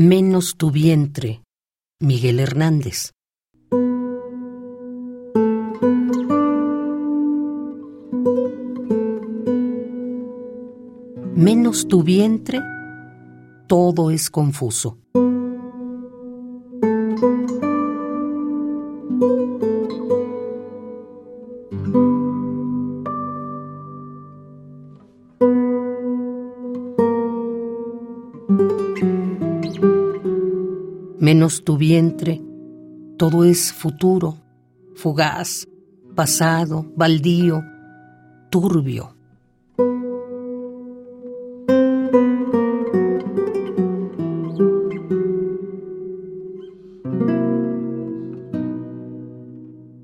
Menos tu vientre, Miguel Hernández. Menos tu vientre, todo es confuso. Menos tu vientre, todo es futuro, fugaz, pasado, baldío, turbio.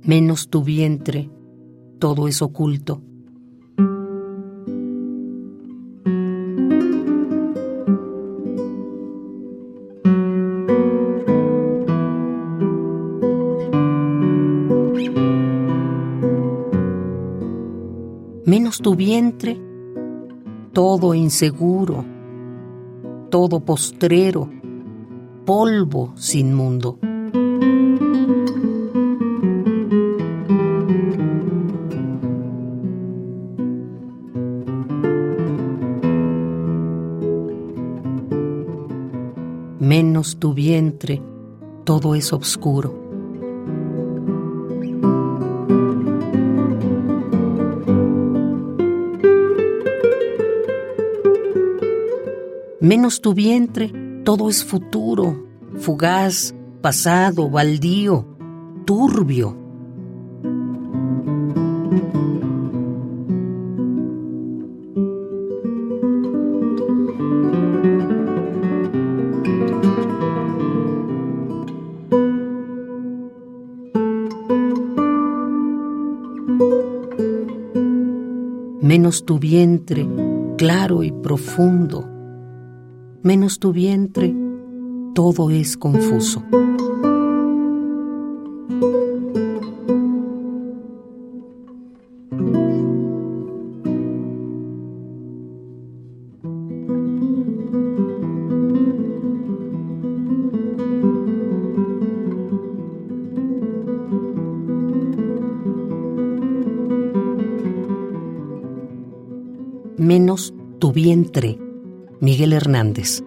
Menos tu vientre, todo es oculto. Menos tu vientre, todo inseguro, todo postrero, polvo sin mundo. Menos tu vientre, todo es oscuro. Menos tu vientre, todo es futuro, fugaz, pasado, baldío, turbio. Menos tu vientre, claro y profundo, menos tu vientre, todo es confuso. menos tu vientre Miguel Hernández.